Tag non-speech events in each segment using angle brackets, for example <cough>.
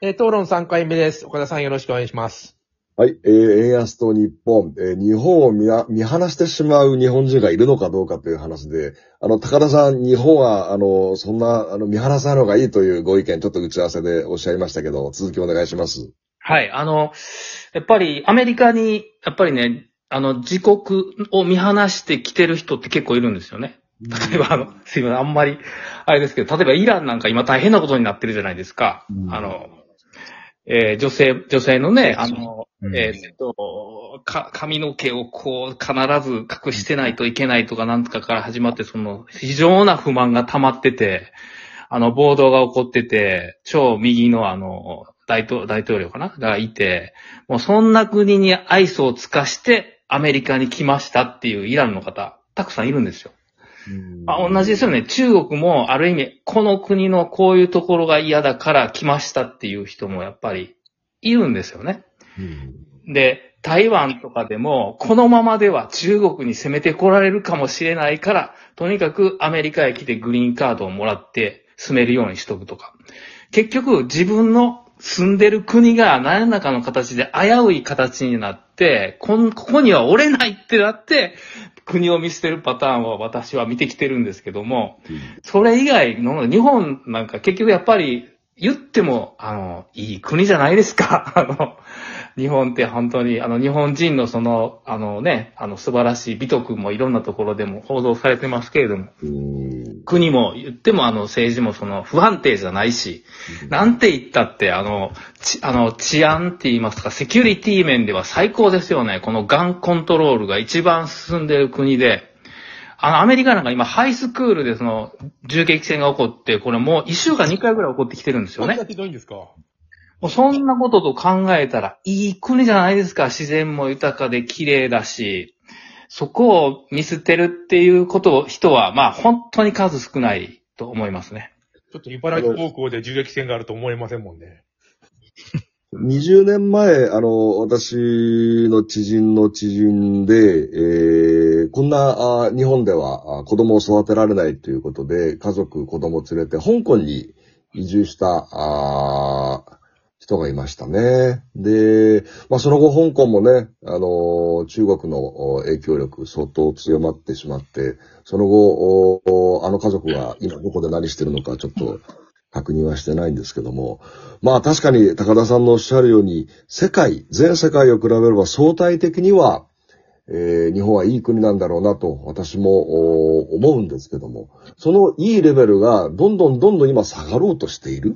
えー討論3回目です。岡田さんよろしくお願いします。はい、えー、円安と日本、えー日本を見や見放してしまう日本人がいるのかどうかという話で、あの、高田さん、日本は、あの、そんな、あの、見放さない方がいいというご意見、ちょっと打ち合わせでおっしゃいましたけど、続きお願いします。はい。あの、やっぱりアメリカに、やっぱりね、あの、自国を見放してきてる人って結構いるんですよね。例えば、あの、すいません、あんまり、あれですけど、例えばイランなんか今大変なことになってるじゃないですか。うんあの、えー女性、女性のね、あの、うんえーっと、か、髪の毛をこう、必ず隠してないといけないとかなんとかから始まって、その、非常な不満が溜まってて、あの、暴動が起こってて、超右のあの、大統大統領かながいて、もうそんな国に愛想を尽かしてアメリカに来ましたっていうイランの方、たくさんいるんですよ。まあ、同じですよね。中国もある意味、この国のこういうところが嫌だから来ましたっていう人もやっぱりいるんですよね。うんで、台湾とかでも、このままでは中国に攻めてこられるかもしれないから、とにかくアメリカへ来てグリーンカードをもらって住めるようにしとくとか。結局、自分の住んでる国が何らかの形で危うい形になって、ここには折れないってなって、国を見捨てるパターンを私は見てきてるんですけども、それ以外の、日本なんか結局やっぱり言っても、あの、いい国じゃないですか。<laughs> あの、日本って本当に、あの、日本人のその、あのね、あの、素晴らしい美徳もいろんなところでも報道されてますけれども、うん国も言ってもあの、政治もその、不安定じゃないし、なんて言ったって、あの、ちあの、治安って言いますか、セキュリティ面では最高ですよね。このガンコントロールが一番進んでる国で、あの、アメリカなんか今、ハイスクールでその、銃撃戦が起こって、これもう一週間2回ぐらい起こってきてるんですよねそん。なひどいんですか？もうそんなことと考えたら、いい国じゃないですか。自然も豊かで綺麗だし、そこを見捨てるっていうことを、人は、まあ、本当に数少ないと思いますね。ちょっと茨城高校で銃撃戦があると思えませんもんね。20年前、あの、私の知人の知人で、えーこんな、あ日本ではあ子供を育てられないということで、家族、子供を連れて香港に移住した、あ人がいましたね。で、まあ、その後香港もね、あの、中国の影響力相当強まってしまって、その後、あの家族が今どこで何してるのかちょっと確認はしてないんですけども、まあ確かに高田さんのおっしゃるように、世界、全世界を比べれば相対的には、えー日本はいい国なんだろうなと私も思うんですけども、そのいいレベルがどんどんどんどん今下がろうとしている。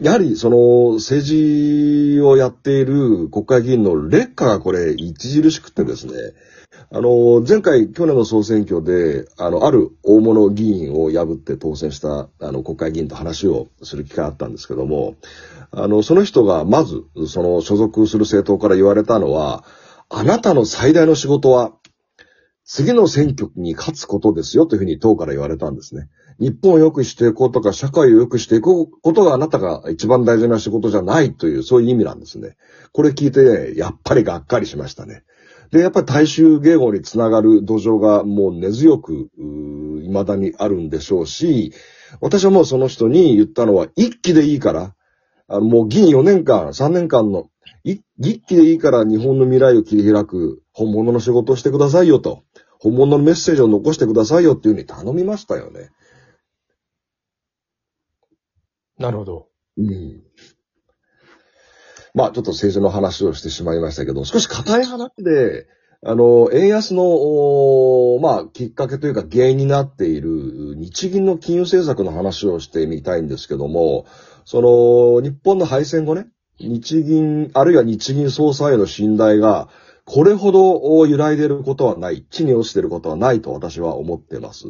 やはりその政治をやっている国会議員の劣化がこれ著しくてですね、あの、前回、去年の総選挙で、あの、ある大物議員を破って当選した、あの、国会議員と話をする機会あったんですけども、あの、その人がまず、その所属する政党から言われたのは、あなたの最大の仕事は、次の選挙に勝つことですよというふうに党から言われたんですね。日本を良くしていこうとか、社会を良くしていくことがあなたが一番大事な仕事じゃないという、そういう意味なんですね。これ聞いて、やっぱりがっかりしましたね。で、やっぱり大衆迎合につながる土壌がもう根強く、うー未だにあるんでしょうし、私はもうその人に言ったのは、一期でいいから、あの、もう議員4年間、3年間の、一期でいいから日本の未来を切り開く本物の仕事をしてくださいよと。本物のメッセージを残してくださいよっていうふうに頼みましたよね。なるほど。うん。まあ、ちょっと政治の話をしてしまいましたけど、少し硬い話で、あの、円安の、まあ、きっかけというか原因になっている日銀の金融政策の話をしてみたいんですけども、その、日本の敗戦後ね、日銀、あるいは日銀総裁への信頼が、これほど揺らいでいることはない、地に落ちていることはないと私は思ってます。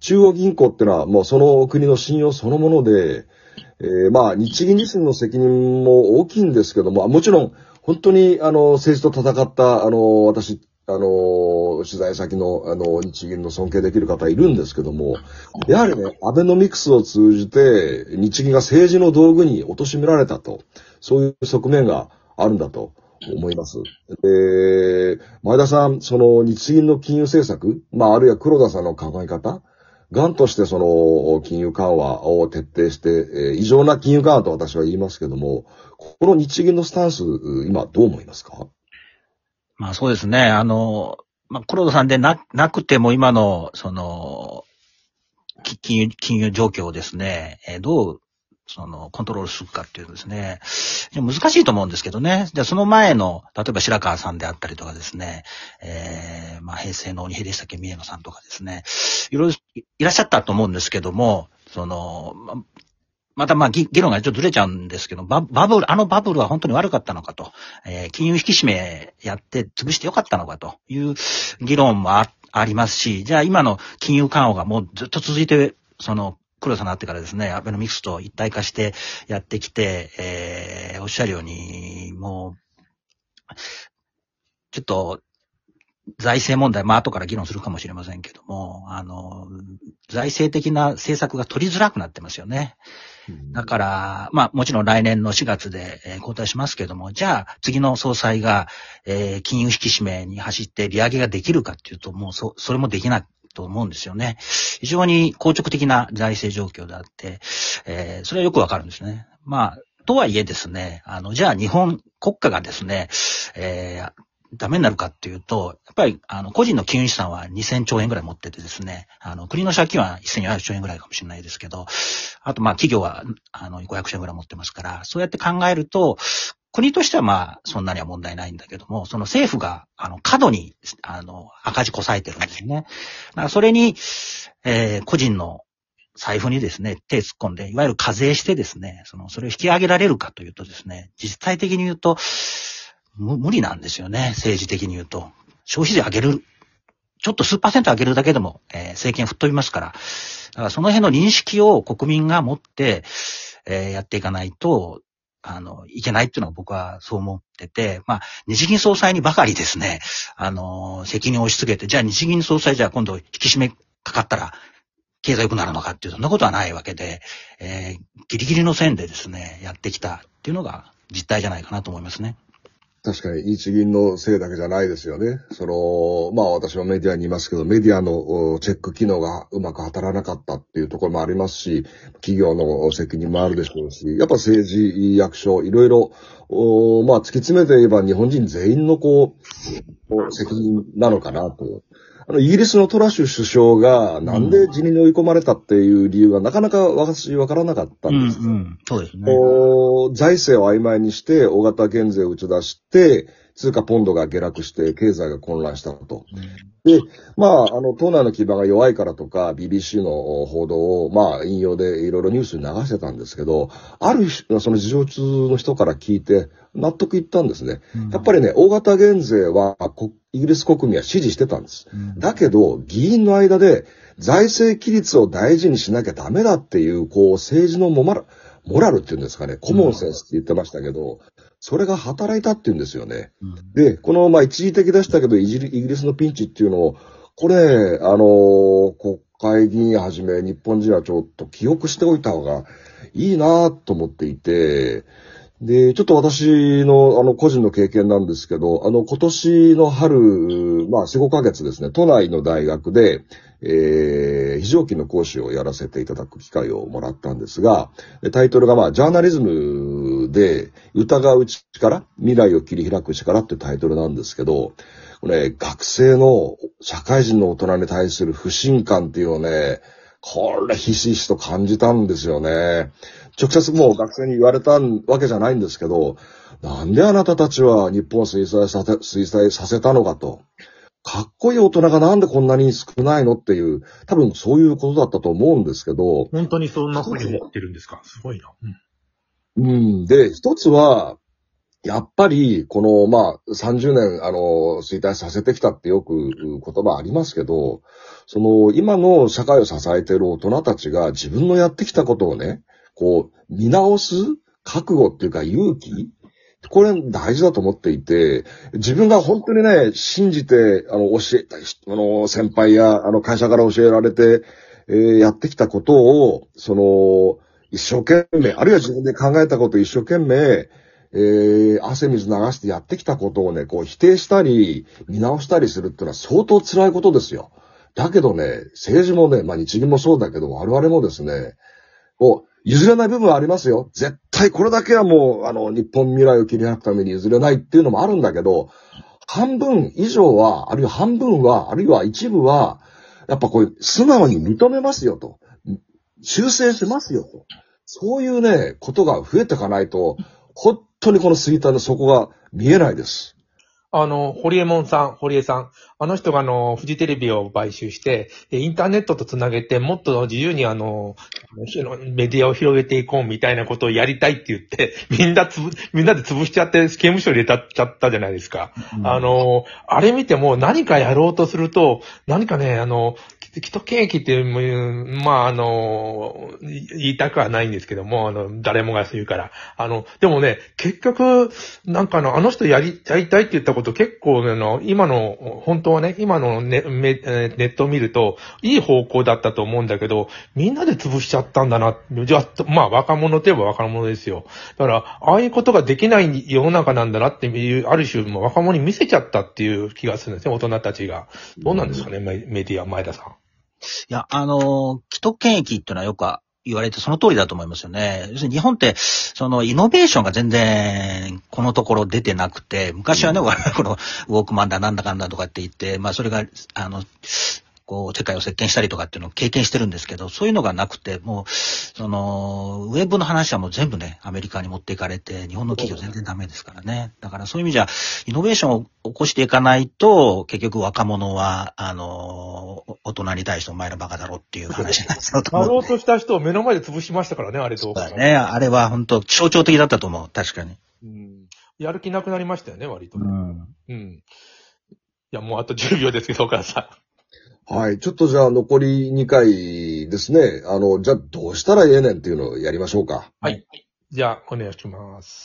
中央銀行ってのはもうその国の信用そのもので、えーまあ、日銀自身の責任も大きいんですけども、もちろん、本当に、あの、政治と戦った、あの、私、あの、取材先の、あの、日銀の尊敬できる方いるんですけども、やはりね、アベノミクスを通じて、日銀が政治の道具に貶められたと、そういう側面があるんだと思います。で、前田さん、その日銀の金融政策、まあ、あるいは黒田さんの考え方、ガンとしてその金融緩和を徹底して、えー異常な金融緩和と私は言いますけども、この日銀のスタンス、今どう思いますか？まあそうですね。あの、まあ黒田さんでな、なくても今の、その、金融、金融状況をですね、えどう、その、コントロールするかっていうですね、難しいと思うんですけどね。じゃあその前の、例えば白川さんであったりとかですね、えー、まあ平成の鬼平でしたっけ、宮野さんとかですね、いろいろいらっしゃったと思うんですけども、その、ままたまあ議論がちょっとずれちゃうんですけど、バブル、あのバブルは本当に悪かったのかと、えー金融引き締めやって潰してよかったのかという議論もあありますし、じゃあ今の金融緩和がもうずっと続いて、その、黒さになってからですね、アベノミクスと一体化してやってきて、えーおっしゃるように、もう、ちょっと、財政問題、まあ後から議論するかもしれませんけども、あの、財政的な政策が取りづらくなってますよね。だから、まあもちろん来年の4月で、えー交代しますけども、じゃあ次の総裁が、えー金融引き締めに走って利上げができるかっていうと、もうそ、それもできないと思うんですよね。非常に硬直的な財政状況であって、えーそれはよくわかるんですね。まあ、とはいえですね、あの、じゃあ日本国家がですね、えーダメになるかっていうと、やっぱり、あの、個人の金融資産は2000兆円ぐらい持っててですね、あの、国の借金は1400兆円ぐらいかもしれないですけど、あと、まあ、企業は、あの、500兆円ぐらい持ってますから、そうやって考えると、国としてはまあ、そんなには問題ないんだけども、その政府が、あの、過度に、あの、赤字こさえてるんですね。だからそれに、えー個人の財布にですね、手突っ込んで、いわゆる課税してですね、その、それを引き上げられるかというとですね、実態的に言うと、無理なんですよね、政治的に言うと。消費税上げる、ちょっと数パーセント上げるだけでも、えー政権吹っ飛びますから、だからその辺の認識を国民が持って、えーやっていかないと、あの、いけないっていうのは僕はそう思ってて、まあ、日銀総裁にばかりですね、あの、責任を押し付けて、じゃあ日銀総裁じゃあ今度引き締めかかったら、経済良くなるのかっていう、そんなことはないわけで、えーギリギリの線でですね、やってきたっていうのが実態じゃないかなと思いますね。確かに日銀のせいだけじゃないですよね。その、まあ私はメディアにいますけど、メディアのチェック機能がうまく働かなかったっていうところもありますし、企業の責任もあるでしょうし、やっぱ政治、役所、いろいろ、まあ突き詰めて言えば日本人全員の、こう責任なのかなと。あの、イギリスのトラッシュ首相がなんで辞任に追い込まれたっていう理由がなかなか私わからなかったんです。ん。そうですね。財政を曖昧にして、大型減税を打ち出して、通貨ポンドが下落して、経済が混乱したと。で、まあ、あの、党内の基盤が弱いからとか、BBC の報道を、まあ、引用でいろいろニュースに流してたんですけど、ある人その事情通の人から聞いて、納得いったんですね。やっぱりね、大型減税は、こイギリス国民は支持してたんです。だけど、議員の間で財政規律を大事にしなきゃダメだっていう、こう、政治のモマラモラルっていうんですかね、コモンセンスって言ってましたけど、それが働いたっていうんですよね。で、この、まあ、一時的でしたけど、イギリイギリスのピンチっていうのを、これ、あのー国会議員はじめ、日本人はちょっと記憶しておいた方がいいなと思っていて、で、ちょっと私の、あの、個人の経験なんですけど、あの、今年の春、まあ、4、5ヶ月ですね、都内の大学で、えー、非常勤の講師をやらせていただく機会をもらったんですが、タイトルがまあ、ジャーナリズムで、疑う力、未来を切り開く力っていうタイトルなんですけど、これ、学生の社会人の大人に対する不信感っていうのをね、これ、ひしひしと感じたんですよね。直接もう学生に言われたわけじゃないんですけど、なんであなたたちは日本を衰退させ、衰退させたのかと。かっこいい大人がなんでこんなに少ないのっていう、多分そういうことだったと思うんですけど、本当にそんな風に思ってるんですか？すごいな。うんうん。で、一つは、やっぱり、この、まあ、30年、あの、衰退させてきたってよく言葉ありますけど、その、今の社会を支えている大人たちが自分のやってきたことをね、こう、見直す覚悟っていうか勇気これ大事だと思っていて、自分が本当にね、信じて、あの、教えた、あの、先輩や、あの、会社から教えられて、えーやってきたことを、その、一生懸命、あるいは自分で考えたことを一生懸命、えー汗水流してやってきたことをね、こう否定したり、見直したりするってのは相当辛いことですよ。だけどね、政治もね、まあ日銀もそうだけど、我々もですね、こう、譲れない部分はありますよ。絶対これだけはもう、あの、日本未来を切り開くために譲れないっていうのもあるんだけど、半分以上は、あるいは半分は、あるいは一部は、やっぱこう、素直に認めますよと。修正しますよと。そういうね、ことが増えていかないと、本当にこの衰退の底が見えないです。あの、堀江門さん、堀江さん。あの人があの、フジテレビを買収して、えインターネットとつなげて、もっと自由にあの、メディアを広げていこうみたいなことをやりたいって言って、<laughs> みんなつぶ、みんなで潰しちゃって、刑務所に入れたっちゃったじゃないですか。あの、あれ見ても何かやろうとすると、何かね、あの、既得権益っていう、まあ、あの、言いたくはないんですけども、あの、誰もが言うから。あの、でもね、結局、なんかあの、あの人やり、やりたいって言ったこと結構、あの、今の、本当はね、今のネネットを見ると、いい方向だったと思うんだけど、みんなで潰しちゃったんだな。じゃあ、まあ、若者といえば若者ですよ。だから、ああいうことができない世の中なんだなっていう、ある種、若者に見せちゃったっていう気がするんですね、大人たちが。どうなんですかね、メメディア、前田さん。いや、あの、既得権益っていうのはよく言われてその通りだと思いますよね。要するに日本って、そのイノベーションが全然このところ出てなくて、昔はね、我々 <laughs> このウォークマンだなんだかんだとかって言って、まあそれが、あの、こう、世界を席巻したりとかっていうのを経験してるんですけど、そういうのがなくて、もう、その、ウェブの話はもう全部ね、アメリカに持っていかれて、日本の企業全然ダメですからね。だからそういう意味じゃ、イノベーションを起こしていかないと、結局若者は、あの、大人に対してお前らバカだろっていう話になっちゃうと思うやろうとした人を目の前で潰しましたからね、あれどうかそうだ。ね。あれは本当象徴的だったと思う。確かに。うん。やる気なくなりましたよね、割と。ん。うん。いや、もうあと10秒ですけど、お母さはい。ちょっとじゃあ残り2回ですね。あの、じゃあどうしたらええねんっていうのをやりましょうか。はい。じゃあ、お願いします。